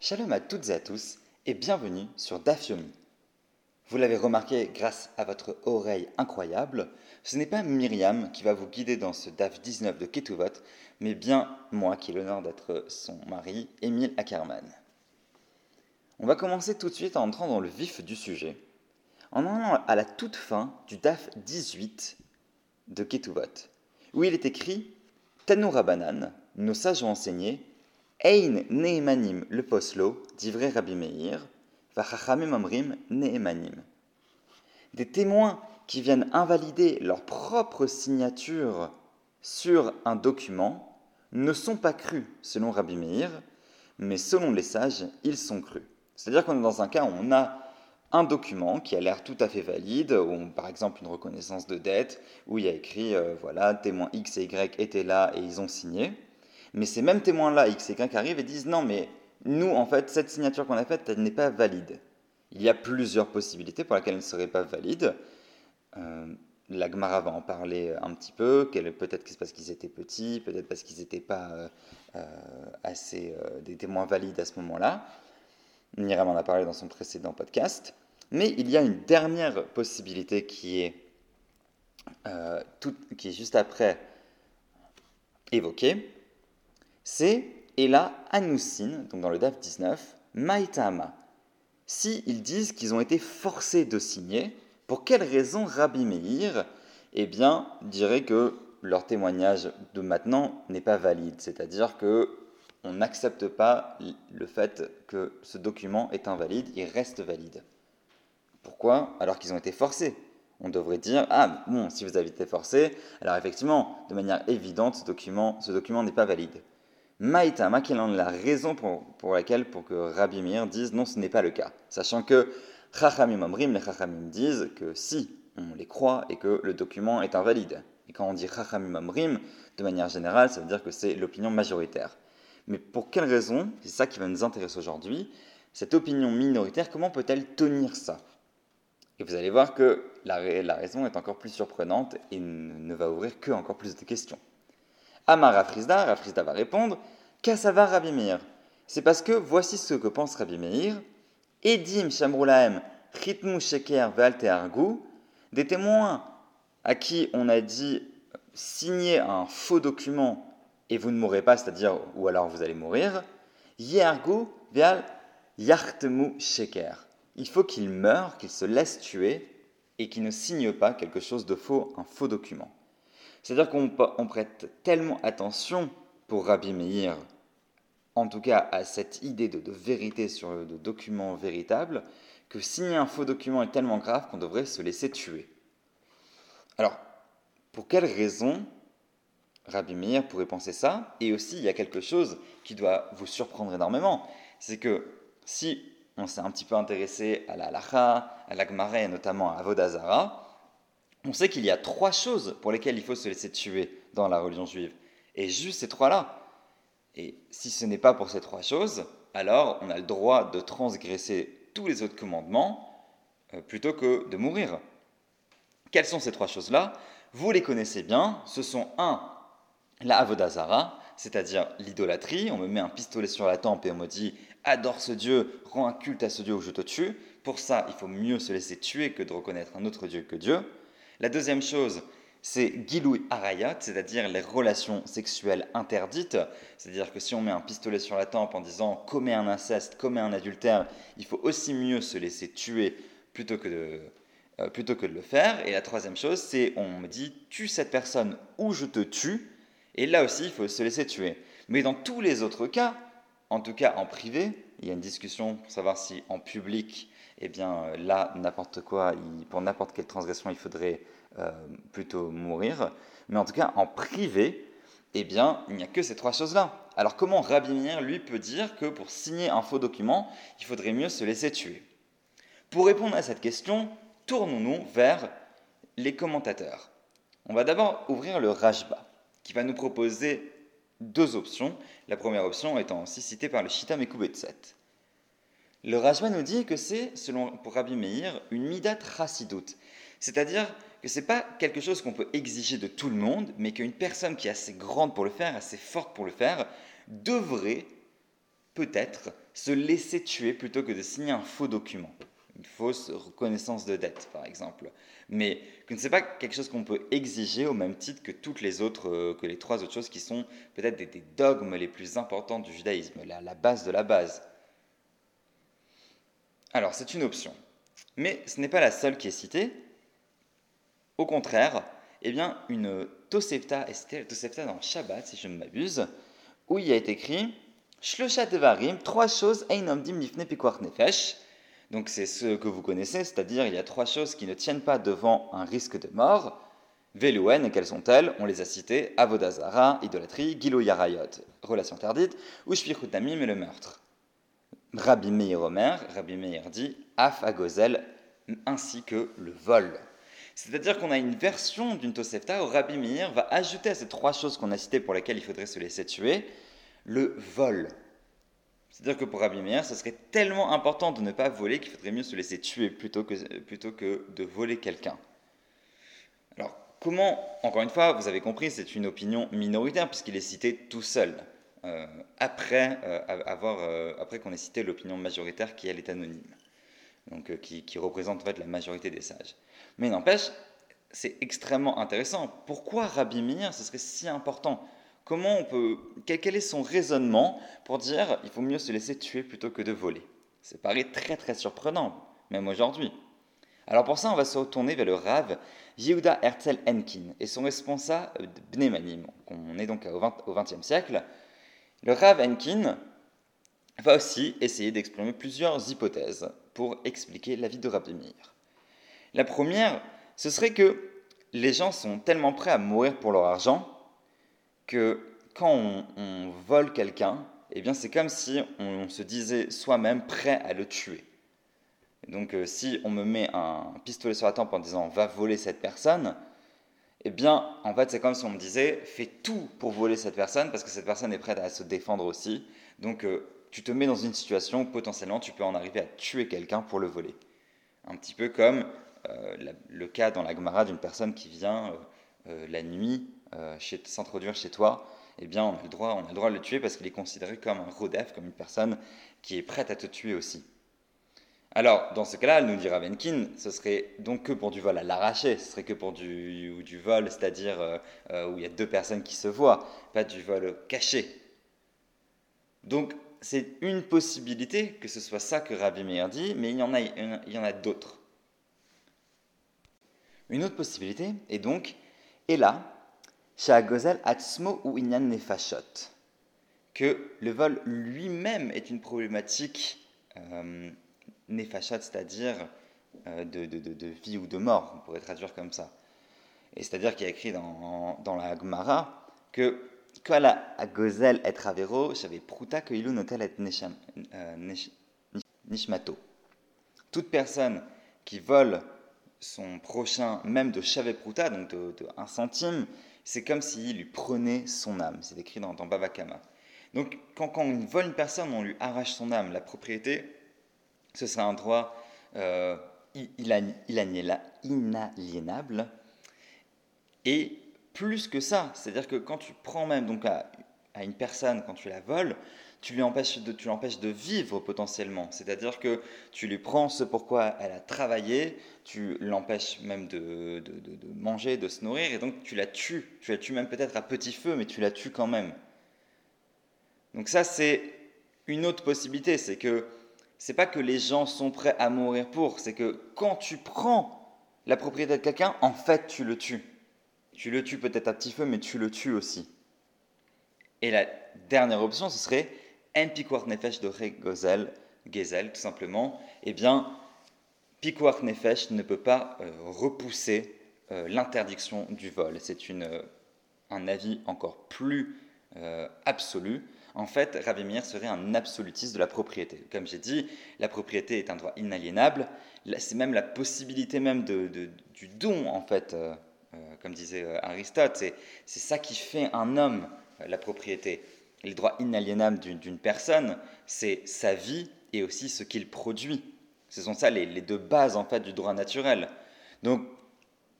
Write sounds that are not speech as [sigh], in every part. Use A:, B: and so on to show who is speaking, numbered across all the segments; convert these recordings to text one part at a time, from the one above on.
A: Shalom à toutes et à tous et bienvenue sur DAF Yomi. Vous l'avez remarqué grâce à votre oreille incroyable, ce n'est pas Myriam qui va vous guider dans ce DAF 19 de Ketuvot, mais bien moi qui ai l'honneur d'être son mari, Émile Ackerman. On va commencer tout de suite en entrant dans le vif du sujet, en allant à la toute fin du DAF 18 de Ketuvot, où il est écrit Tanoura Banan, nos sages ont enseigné Ein Nehemanim le poslo, Rabbi Meir, Vachachamim Amrim Nehemanim. Des témoins qui viennent invalider leur propre signature sur un document ne sont pas crus selon Rabbi Meir, mais selon les sages, ils sont crus. C'est-à-dire qu'on est dans un cas où on a un document qui a l'air tout à fait valide, ou par exemple une reconnaissance de dette, où il y a écrit, euh, voilà, témoins X et Y étaient là et ils ont signé. Mais ces mêmes témoins-là, X et Y, arrivent et disent non, mais nous, en fait, cette signature qu'on a faite, elle n'est pas valide. Il y a plusieurs possibilités pour lesquelles elle ne serait pas valide. Euh, la Gemara va en parler un petit peu. Peut-être que c'est parce qu'ils étaient petits, peut-être parce qu'ils n'étaient pas euh, euh, assez des témoins valides à ce moment-là. Myriam en a parlé dans son précédent podcast. Mais il y a une dernière possibilité qui est, qui est juste après évoquée c'est Ela Anousin, donc dans le DAF 19, Maïtama. Si ils disent qu'ils ont été forcés de signer, pour quelle raison Rabbi Meir Eh bien, dirait que leur témoignage de maintenant n'est pas valide, c'est-à-dire que on n'accepte pas le fait que ce document est invalide, il reste valide. Pourquoi? Alors qu'ils ont été forcés. On devrait dire ah bon, si vous avez été forcé, alors effectivement, de manière évidente, ce ce document n'est pas valide. Maïtama, quelle est la raison pour, laquelle pour que Rabbi Meir dise non, ce n'est pas le cas Sachant que Chachamim Amrim, les Chachamim disent que si on les croit et que le document est invalide. Et quand on dit Chachamim Amrim, de manière générale, ça veut dire que c'est l'opinion majoritaire. Mais pour quelle raison C'est ça qui va nous intéresser aujourd'hui. Cette opinion minoritaire, comment peut-elle tenir ça? Et vous allez voir que la, la, raison est encore plus surprenante et ne va ouvrir que encore plus de questions. Amar Rafrizda, Rafrizda va répondre Kassava Rabbi Meir. C'est parce que voici ce que pense Rabbi Meir Edim Shamrulaem Chitmu Sheker Argu, des témoins à qui on a dit signez un faux document et vous ne mourrez pas, c'est-à-dire ou alors vous allez mourir. Yergu Veal Yartemu Sheker. Il faut qu'il meure, qu'il se laisse tuer et qu'il ne signe pas quelque chose de faux, un faux document. C'est-à-dire qu'on prête tellement attention pour Rabbi Meir, en tout cas à cette idée de, vérité sur le document véritable, que signer un faux document est tellement grave qu'on devrait se laisser tuer. Alors, pour quelle raison Rabbi Meir pourrait penser ça? Et aussi, il y a quelque chose qui doit vous surprendre énormément, c'est que si on s'est un petit peu intéressé à la halacha, à la Gemara et notamment à Avodazara, on sait qu'il y a trois choses pour lesquelles il faut se laisser tuer dans la religion juive. Et juste ces trois-là. Et si ce n'est pas pour ces trois choses, alors on a le droit de transgresser tous les autres commandements euh, plutôt que de mourir. Quelles sont ces trois choses-là? Vous les connaissez bien. Ce sont un, la avodazara, c'est-à-dire l'idolâtrie. On me met un pistolet sur la tempe et on me dit adore ce Dieu, rends un culte à ce Dieu ou je te tue. Pour ça, il faut mieux se laisser tuer que de reconnaître un autre Dieu que Dieu. La deuxième chose, c'est Giloui Arayat, c'est-à-dire les relations sexuelles interdites. C'est-à-dire que si on met un pistolet sur la tempe en disant commets un inceste, commets un adultère, il faut aussi mieux se laisser tuer plutôt que de, euh, plutôt que de le faire. Et la troisième chose, c'est on me dit tue cette personne ou je te tue. Et là aussi, il faut se laisser tuer. Mais dans tous les autres cas, en tout cas en privé, il y a une discussion pour savoir si en public eh bien euh, là, n'importe quoi, pour n'importe quelle transgression, il faudrait euh, plutôt mourir. Mais en tout cas, en privé, eh bien, il n'y a que ces trois choses-là. Alors comment Rabbi Meir, lui, peut dire que pour signer un faux document, il faudrait mieux se laisser tuer? Pour répondre à cette question, tournons-nous vers les commentateurs. On va d'abord ouvrir le Rajba, qui va nous proposer deux options. La première option étant aussi citée par le Shita Mekubetset. Le Rajma nous dit que c'est, selon pour Rabbi Meir, une midat rasidut, c'est-à-dire que ce n'est pas quelque chose qu'on peut exiger de tout le monde, mais qu'une personne qui est assez grande pour le faire, assez forte pour le faire, devrait peut-être se laisser tuer plutôt que de signer un faux document une fausse reconnaissance de dette, par exemple. Mais que ce n'est pas quelque chose qu'on peut exiger au même titre que toutes les autres, euh, que les trois autres choses qui sont peut-être des, dogmes les plus importants du judaïsme, la base de la base. Alors, c'est une option. Mais ce n'est pas la seule qui est citée. Au contraire, eh bien, une Tosefta, et c'était la Tosefta dans Shabbat, si je ne m'abuse, où il y a été écrit Shlosha Devarim, trois choses, Ein dim Nifne Nefesh, donc c'est ce que vous connaissez, c'est-à-dire il y a trois choses qui ne tiennent pas devant un risque de mort. Velouen, et quelles sont-elles? On les a citées Avodazara, idolâtrie, Gilo Yarayot, relation interdite, ou Shpichut et le meurtre. Rabbi Meir Omer, Rabbi Meir dit Af Agozel, ainsi que le vol. C'est-à-dire qu'on a une version d'une Tosefta où Rabbi Meir va ajouter à ces trois choses qu'on a citées pour lesquelles il faudrait se laisser tuer, le vol. C'est-à-dire que pour Rabbi Meir, ce serait tellement important de ne pas voler qu'il faudrait mieux se laisser tuer plutôt que, plutôt que de voler quelqu'un. Alors, comment, encore une fois, vous avez compris, c'est une opinion minoritaire puisqu'il est cité tout seul, après, euh, avoir, euh, après qu'on ait cité l'opinion majoritaire qui, elle, est anonyme, donc qui, représente en la majorité des sages. Mais n'empêche, c'est extrêmement intéressant. Pourquoi Rabbi Meir, ce serait si important? Comment on peut, quel, est son raisonnement pour dire il faut mieux se laisser tuer plutôt que de voler? Ça paraît très très surprenant, même aujourd'hui. Alors pour ça, on va se retourner vers le Rav Yehuda Herzl Enkin et son responsable Bnemanim. On est donc au XXe siècle. Le Rav Enkin va aussi essayer d'exprimer plusieurs hypothèses pour expliquer la vie de Rabbi. La première, ce serait que les gens sont tellement prêts à mourir pour leur argent que quand on, vole quelqu'un, eh bien c'est comme si on, se disait soi-même prêt à le tuer. donc euh, si on me met un pistolet sur la tempe en disant va voler cette personne, eh bien en fait c'est comme si on me disait fais tout pour voler cette personne parce que cette personne est prête à se défendre aussi. Donc euh, tu te mets dans une situation où potentiellement tu peux en arriver à tuer quelqu'un pour le voler. Un petit peu comme euh, le cas dans la Gemara d'une personne qui vient la nuit euh, s'introduire chez toi, eh bien, on a, le droit, on a le droit de le tuer parce qu'il est considéré comme un rodef, comme une personne qui est prête à te tuer aussi. Alors, dans ce cas-là, nous dit Ravenkin, ce serait donc que pour du vol à l'arraché, ce serait que pour du, vol, c'est-à-dire euh, euh, où il y a deux personnes qui se voient, pas du vol caché. Donc, c'est une possibilité que ce soit ça que Rabbi Meir dit, mais il y en a, d'autres. Une autre possibilité est donc, et là, Atzmo ou Inyan Nefashot, que le vol lui-même est une problématique euh, Nefashot, c'est-à-dire euh, de, de, de, vie ou de mort, on pourrait traduire comme ça. Et c'est-à-dire qu'il y a écrit dans, dans la Gemara que Kala Agozel et Travero, j'avais pruta que ilu notel et euh, nishmato. Toute personne qui vole son prochain, même de Pruta, donc de, de 1 centime, c'est comme s'il lui prenait son âme. C'est écrit dans, dans Babakama. Donc, quand, on vole une personne, on lui arrache son âme. La propriété, ce serait un droit euh, inaliénable. Et plus que ça, c'est-à-dire que quand tu prends même donc à, à une personne, quand tu la voles, tu lui empêches de, l'empêches de vivre potentiellement. C'est-à-dire que tu lui prends ce pourquoi elle a travaillé, tu l'empêches même de, de, de, manger, de se nourrir, et donc tu la tues. Tu la tues même peut-être à petit feu, mais tu la tues quand même. Donc ça, c'est une autre possibilité, c'est que c'est pas que les gens sont prêts à mourir pour, c'est que quand tu prends la propriété de quelqu'un, en fait, tu le tues. Tu le tues peut-être à petit feu, mais tu le tues aussi. Et la dernière option, ce serait un pikuach nefesh de Gozel, Gezel, tout simplement, eh bien, pikuach nefesh ne peut pas euh, repousser euh, l'interdiction du vol. C'est euh, un avis encore plus absolu. En fait, Rabbi Meir serait un absolutiste de la propriété. Comme j'ai dit, la propriété est un droit inaliénable. C'est même la possibilité même de, du don, en fait, comme disait Aristote. C'est ça qui fait un homme, la propriété les droits inaliénables d'une personne, c'est sa vie et aussi ce qu'il produit. Ce sont ça les, deux bases en fait du droit naturel. Donc,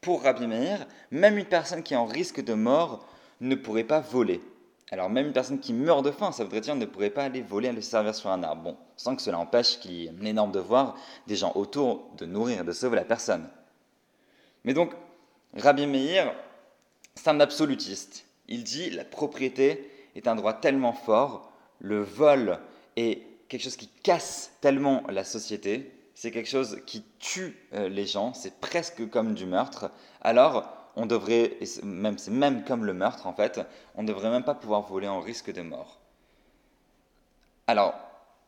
A: pour Rabbi Meir, même une personne qui est en risque de mort ne pourrait pas voler. Alors même une personne qui meurt de faim, ça voudrait dire ne pourrait pas aller voler et le servir sur un arbre. Bon, sans que cela empêche qu'il y ait un énorme devoir des gens autour de nourrir et de sauver la personne. Mais donc, Rabbi Meir, c'est un absolutiste. Il dit la propriété est un droit tellement fort, le vol est quelque chose qui casse tellement la société, c'est quelque chose qui tue euh, les gens, c'est presque comme du meurtre. Alors, on devrait, même c'est même comme le meurtre en fait, on ne devrait même pas pouvoir voler en risque de mort. Alors,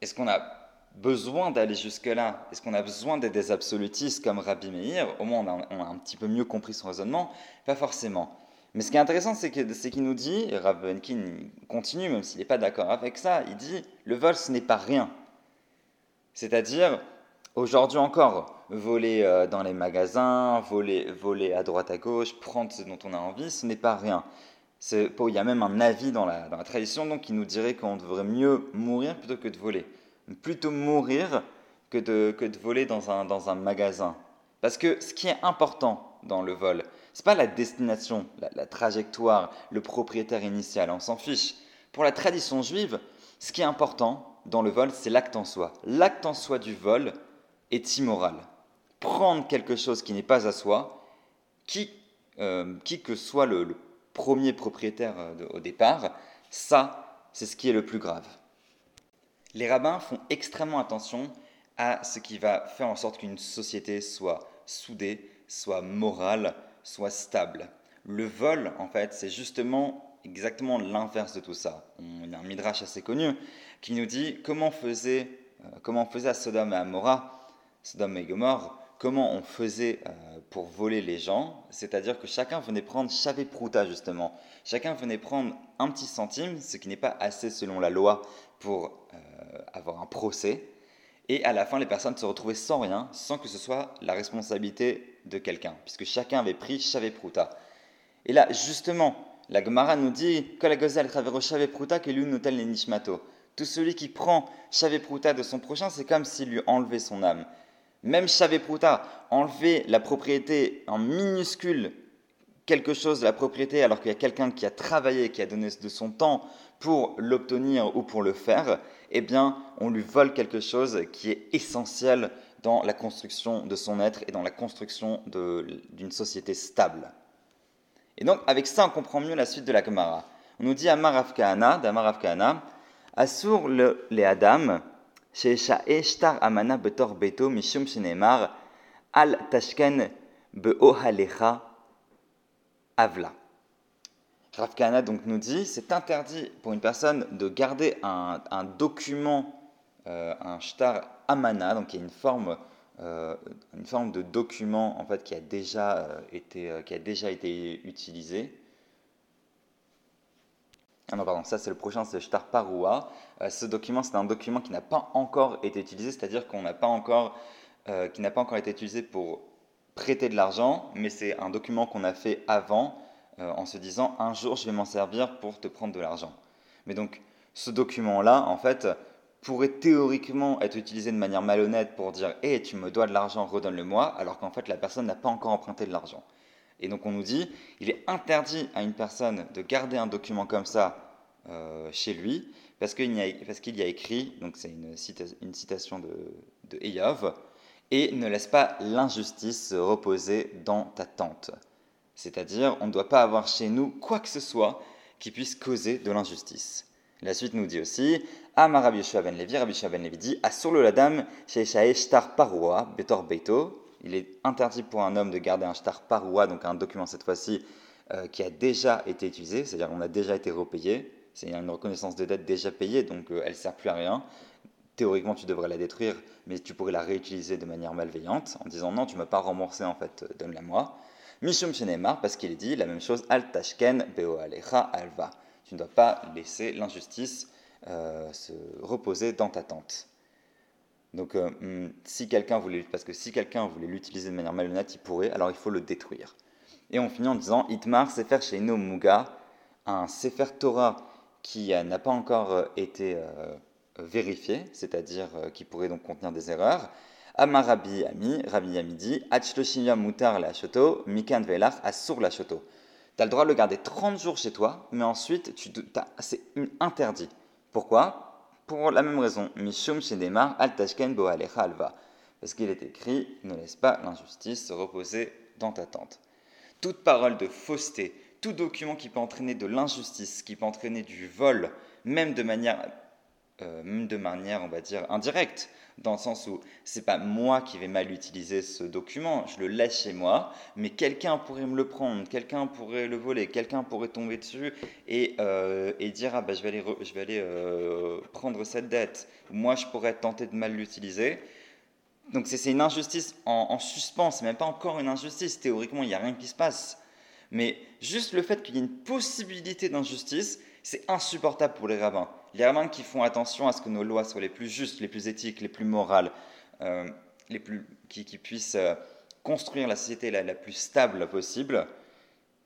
A: est-ce qu'on a besoin d'aller jusque-là? Est-ce qu'on a besoin d'être des absolutistes comme Rabbi Meir? Au moins, on a, un petit peu mieux compris son raisonnement Pas forcément. Mais ce qui est intéressant, c'est qu'il nous dit, et Rav Benkin continue, même s'il n'est pas d'accord avec ça, il dit le vol, ce n'est pas rien. C'est-à-dire, aujourd'hui encore, voler euh, dans les magasins, voler, voler à droite à gauche, prendre ce dont on a envie, ce n'est pas rien. Il y a même un avis dans la, dans la tradition donc, qui nous dirait qu'on devrait mieux mourir plutôt que de voler. Plutôt mourir que de, que de voler dans un, dans un magasin. Parce que ce qui est important dans le vol, ce n'est pas la destination, la, trajectoire, le propriétaire initial, on s'en fiche. Pour la tradition juive, ce qui est important dans le vol, c'est l'acte en soi. L'acte en soi du vol est immoral prendre quelque chose qui n'est pas à soi, qui, euh, qui que soit le, premier propriétaire euh, au départ, ça, c'est ce qui est le plus grave. Les rabbins font extrêmement attention à ce qui va faire en sorte qu'une société soit soudée, soit morale, soit stable. Le vol, en fait, c'est justement exactement l'inverse de tout ça. Y a un midrash assez connu qui nous dit comment faisait, euh, comment faisait à Sodome et à Gomorrah, Sodome et Gomorrah, comment on faisait euh, pour voler les gens, c'est-à-dire que chacun venait prendre chavé prouta justement. Chacun venait prendre un petit centime, ce qui n'est pas assez selon la loi pour euh, avoir un procès. Et à la fin, les personnes se retrouvaient sans rien, sans que ce soit la responsabilité de quelqu'un, puisque chacun avait pris chavé prouta. Et là, justement, la Gemara nous dit que la gazelle travers chavé prouta que l'une tel nishmato. Tout celui qui prend chavé prouta de son prochain, c'est comme s'il lui enlevait son âme. Même Prouta, enlever la propriété en minuscule quelque chose de la propriété alors qu'il y a quelqu'un qui a travaillé, qui a donné de son temps pour l'obtenir ou pour le faire, eh bien, on lui vole quelque chose qui est essentiel dans la construction de son être et dans la construction d'une société stable. Et donc, avec ça, on comprend mieux la suite de la Gemara. On nous dit Amar Afkahana, d'Amar Afkahana, Assur le, les Adam, amana betor beto mishum al tashken beohalecha avla. Rav donc nous dit c'est interdit pour une personne de garder un, un document, euh, un shtar amana, donc qui est une forme, euh, une forme de document en fait qui a déjà euh, été, qui a déjà été utilisé ah non, pardon, ça c'est le prochain, c'est Shtar Parua. Euh, ce document, c'est un document qui n'a pas encore été utilisé, c'est-à-dire qu'on n'a pas encore, euh, qui n'a pas encore été utilisé pour prêter de l'argent, mais c'est un document qu'on a fait avant euh, en se disant un jour je vais m'en servir pour te prendre de l'argent. Mais donc ce document-là, en fait, pourrait théoriquement être utilisé de manière malhonnête pour dire hé, hey, tu me dois de l'argent, redonne-le-moi, alors qu'en fait la personne n'a pas encore emprunté de l'argent. Et donc on nous dit, il est interdit à une personne de garder un document comme ça euh, chez lui, parce qu'il y, a écrit, donc c'est une, citation de, de Eyov, et ne laisse pas l'injustice reposer dans ta tente. C'est-à-dire, on ne doit pas avoir chez nous quoi que ce soit qui puisse causer de l'injustice. La suite nous dit aussi, Amar Rabbi ben Levi, Rabbi ben Levi dit, le ladam, shtar parua, betor beito, il est interdit pour un homme de garder un shtar paroua, donc un document cette fois-ci euh, qui a déjà été utilisé, c'est-à-dire qu'on a déjà été repayé. C'est une reconnaissance de dette déjà payée, donc euh, elle ne sert plus à rien. Théoriquement, tu devrais la détruire, mais tu pourrais la réutiliser de manière malveillante en disant non, tu ne m'as pas remboursé en fait, euh, donne-la moi. Mishum Shenemar, parce qu'il dit la même chose, Al Tashken Beo Alecha Alva. Tu ne dois pas laisser l'injustice se reposer dans ta tente. Donc, euh, hmm, si quelqu'un voulait, parce que si quelqu'un voulait l'utiliser de manière malhonnête, il pourrait, alors il faut le détruire. Et on finit en disant Itmar Sefer Sheino Muga, un Sefer Torah qui euh, n'a pas encore euh, été vérifié, c'est-à-dire qui pourrait donc contenir des erreurs. Amar Rabbi Ami, Rabbi Ami dit Mutar la Shoto, Mikan Velach Asur la Shoto. Tu le droit de le garder 30 jours chez toi, mais ensuite, c'est interdit. Pourquoi? Pour la même raison. Mishum Shedemar al Tashken Boalecha Alva. Parce qu'il est écrit Ne laisse pas l'injustice se reposer dans ta tente. Toute parole de fausseté, tout document qui peut entraîner de l'injustice, qui peut entraîner du vol, même de manière, euh, même de manière, on va dire, indirecte, dans le sens où c'est pas moi qui vais mal utiliser ce document, je le laisse chez moi, mais quelqu'un pourrait me le prendre, quelqu'un pourrait le voler, quelqu'un pourrait tomber dessus et, euh, et dire ah bah, je vais aller, je vais aller euh, prendre cette dette. Moi je pourrais tenter de mal l'utiliser. Donc c'est une injustice en, en suspens, c'est même pas encore une injustice. Théoriquement il n'y a rien qui se passe, mais juste le fait qu'il y ait une possibilité d'injustice, c'est insupportable pour les rabbins. Les rabbins qui font attention à ce que nos lois soient les plus justes, les plus éthiques, les plus morales, euh, les plus, qui, puissent euh, construire la société la, plus stable possible,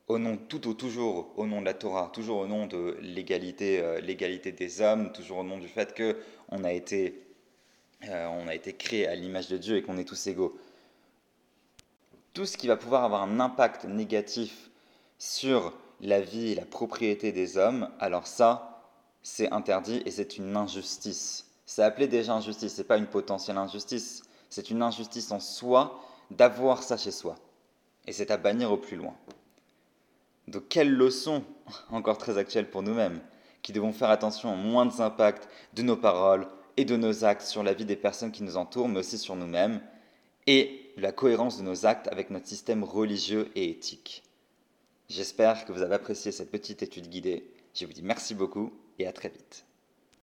A: au nom, tout au, toujours au nom de la Torah, toujours au nom de l'égalité, euh, des hommes, toujours au nom du fait qu'on a été, on a été créé à l'image de Dieu et qu'on est tous égaux. Tout ce qui va pouvoir avoir un impact négatif sur la vie et la propriété des hommes, alors ça, c'est interdit et c'est une injustice. C'est appelé déjà injustice, c'est pas une potentielle injustice, c'est une injustice en soi d'avoir ça chez soi. Et c'est à bannir au plus loin. Donc quelle leçon, [laughs] encore très actuelle pour nous-mêmes, qui devons faire attention aux moindres impacts de nos paroles et de nos actes sur la vie des personnes qui nous entourent, mais aussi sur nous-mêmes, et la cohérence de nos actes avec notre système religieux et éthique. J'espère que vous avez apprécié cette petite étude guidée. Je vous dis merci beaucoup et à très vite.